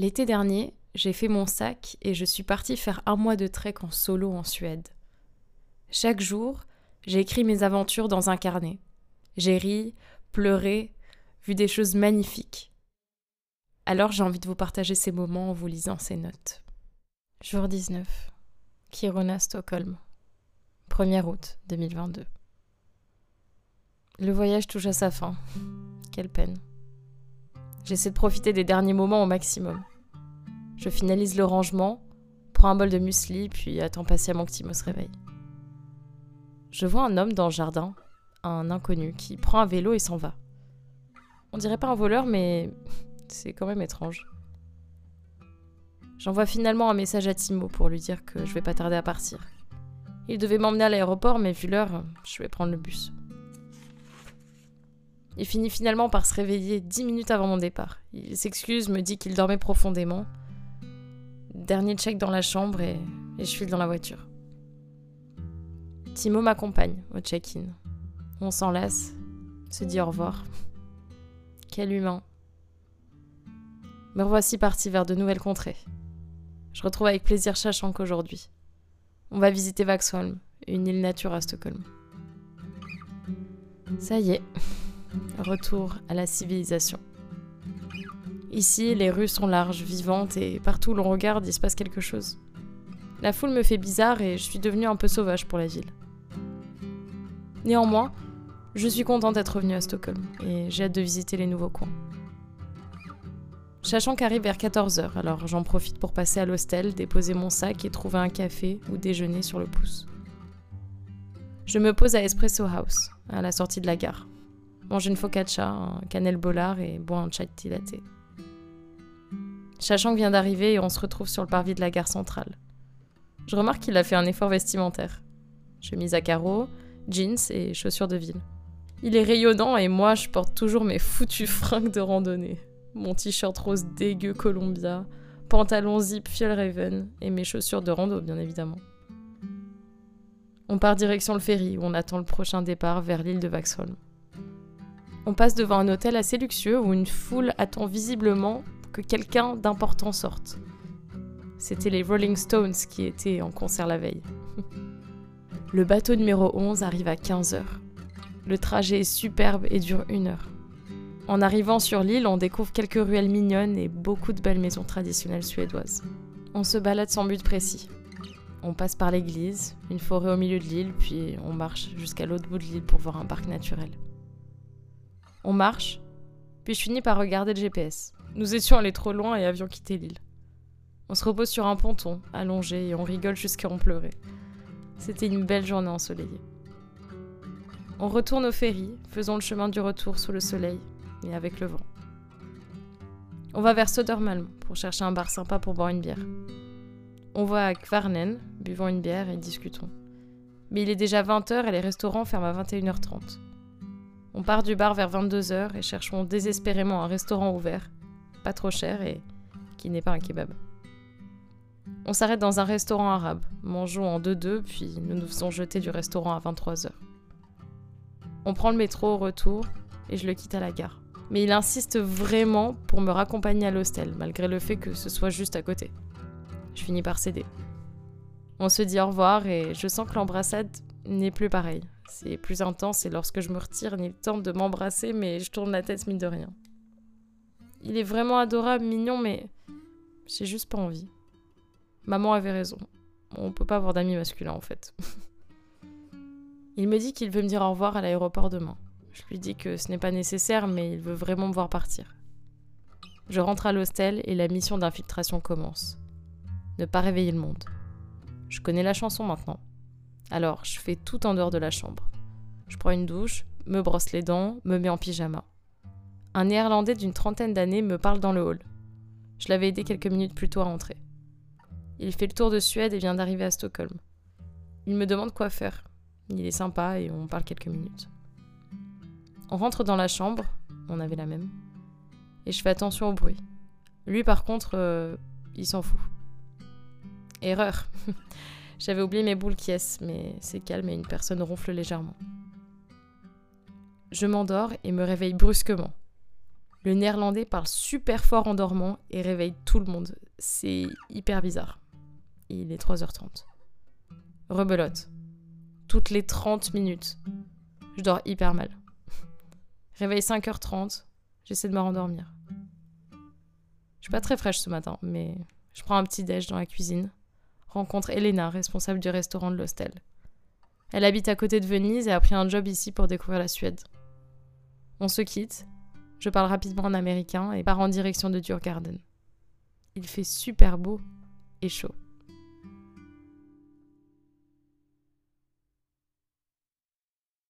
L'été dernier, j'ai fait mon sac et je suis partie faire un mois de trek en solo en Suède. Chaque jour, j'ai écrit mes aventures dans un carnet. J'ai ri, pleuré, vu des choses magnifiques. Alors j'ai envie de vous partager ces moments en vous lisant ces notes. Jour 19. Kiruna, Stockholm. 1er août 2022. Le voyage touche à sa fin. Quelle peine. J'essaie de profiter des derniers moments au maximum. Je finalise le rangement, prends un bol de muesli, puis attends patiemment que Timo se réveille. Je vois un homme dans le jardin, un inconnu, qui prend un vélo et s'en va. On dirait pas un voleur, mais c'est quand même étrange. J'envoie finalement un message à Timo pour lui dire que je vais pas tarder à partir. Il devait m'emmener à l'aéroport, mais vu l'heure, je vais prendre le bus. Il finit finalement par se réveiller dix minutes avant mon départ. Il s'excuse, me dit qu'il dormait profondément. Dernier check dans la chambre et, je file dans la voiture. Timo m'accompagne au check-in. On s'enlace, se dit au revoir. Quel humain. Me revoici parti vers de nouvelles contrées. Je retrouve avec plaisir Shashank aujourd'hui. On va visiter Vaxholm, une île nature à Stockholm. Ça y est, retour à la civilisation. Ici, les rues sont larges, vivantes et partout où l'on regarde, il se passe quelque chose. La foule me fait bizarre et je suis devenue un peu sauvage pour la ville. Néanmoins, je suis contente d'être revenue à Stockholm et j'ai hâte de visiter les nouveaux coins. Sachant qu'arrive vers 14h, alors j'en profite pour passer à l'hostel, déposer mon sac et trouver un café ou déjeuner sur le pouce. Je me pose à Espresso House, à la sortie de la gare. Mange une focaccia, un cannelle bollard et bois un chai latte. Chachang vient d'arriver et on se retrouve sur le parvis de la gare centrale. Je remarque qu'il a fait un effort vestimentaire. Chemise à carreaux, jeans et chaussures de ville. Il est rayonnant et moi je porte toujours mes foutus fringues de randonnée mon t-shirt rose dégueu Columbia, pantalon zip Raven et mes chaussures de rando bien évidemment. On part direction le ferry où on attend le prochain départ vers l'île de Vaxholm. On passe devant un hôtel assez luxueux où une foule attend visiblement que quelqu'un d'important sorte. C'était les Rolling Stones qui étaient en concert la veille. le bateau numéro 11 arrive à 15h. Le trajet est superbe et dure une heure. En arrivant sur l'île, on découvre quelques ruelles mignonnes et beaucoup de belles maisons traditionnelles suédoises. On se balade sans but précis. On passe par l'église, une forêt au milieu de l'île, puis on marche jusqu'à l'autre bout de l'île pour voir un parc naturel. On marche, puis je finis par regarder le GPS. Nous étions allés trop loin et avions quitté l'île. On se repose sur un ponton, allongé, et on rigole jusqu'à en pleurer. C'était une belle journée ensoleillée. On retourne au ferry, faisons le chemin du retour sous le soleil, et avec le vent. On va vers Södermalm pour chercher un bar sympa pour boire une bière. On va à Kvarnen, buvons une bière et discutons. Mais il est déjà 20h et les restaurants ferment à 21h30. On part du bar vers 22h et cherchons désespérément un restaurant ouvert, pas trop cher et qui n'est pas un kebab. On s'arrête dans un restaurant arabe, mangeons en 2-2, puis nous nous faisons jeter du restaurant à 23h. On prend le métro au retour et je le quitte à la gare mais il insiste vraiment pour me raccompagner à l'hostel, malgré le fait que ce soit juste à côté. Je finis par céder. On se dit au revoir et je sens que l'embrassade n'est plus pareille. C'est plus intense et lorsque je me retire, il tente de m'embrasser, mais je tourne la tête mine de rien. Il est vraiment adorable, mignon, mais j'ai juste pas envie. Maman avait raison. On peut pas avoir d'amis masculins en fait. il me dit qu'il veut me dire au revoir à l'aéroport demain. Je lui dis que ce n'est pas nécessaire, mais il veut vraiment me voir partir. Je rentre à l'hostel et la mission d'infiltration commence. Ne pas réveiller le monde. Je connais la chanson maintenant. Alors, je fais tout en dehors de la chambre. Je prends une douche, me brosse les dents, me mets en pyjama. Un néerlandais d'une trentaine d'années me parle dans le hall. Je l'avais aidé quelques minutes plus tôt à entrer. Il fait le tour de Suède et vient d'arriver à Stockholm. Il me demande quoi faire. Il est sympa et on parle quelques minutes. On rentre dans la chambre, on avait la même, et je fais attention au bruit. Lui, par contre, euh, il s'en fout. Erreur. J'avais oublié mes boules qui mais c'est calme et une personne ronfle légèrement. Je m'endors et me réveille brusquement. Le néerlandais parle super fort en dormant et réveille tout le monde. C'est hyper bizarre. Il est 3h30. Rebelote. Toutes les 30 minutes. Je dors hyper mal. Réveil 5h30. J'essaie de me rendormir. Je suis pas très fraîche ce matin, mais je prends un petit déj dans la cuisine. Rencontre Elena, responsable du restaurant de l'hostel. Elle habite à côté de Venise et a pris un job ici pour découvrir la Suède. On se quitte. Je parle rapidement en américain et pars en direction de Djurgarden. Il fait super beau et chaud.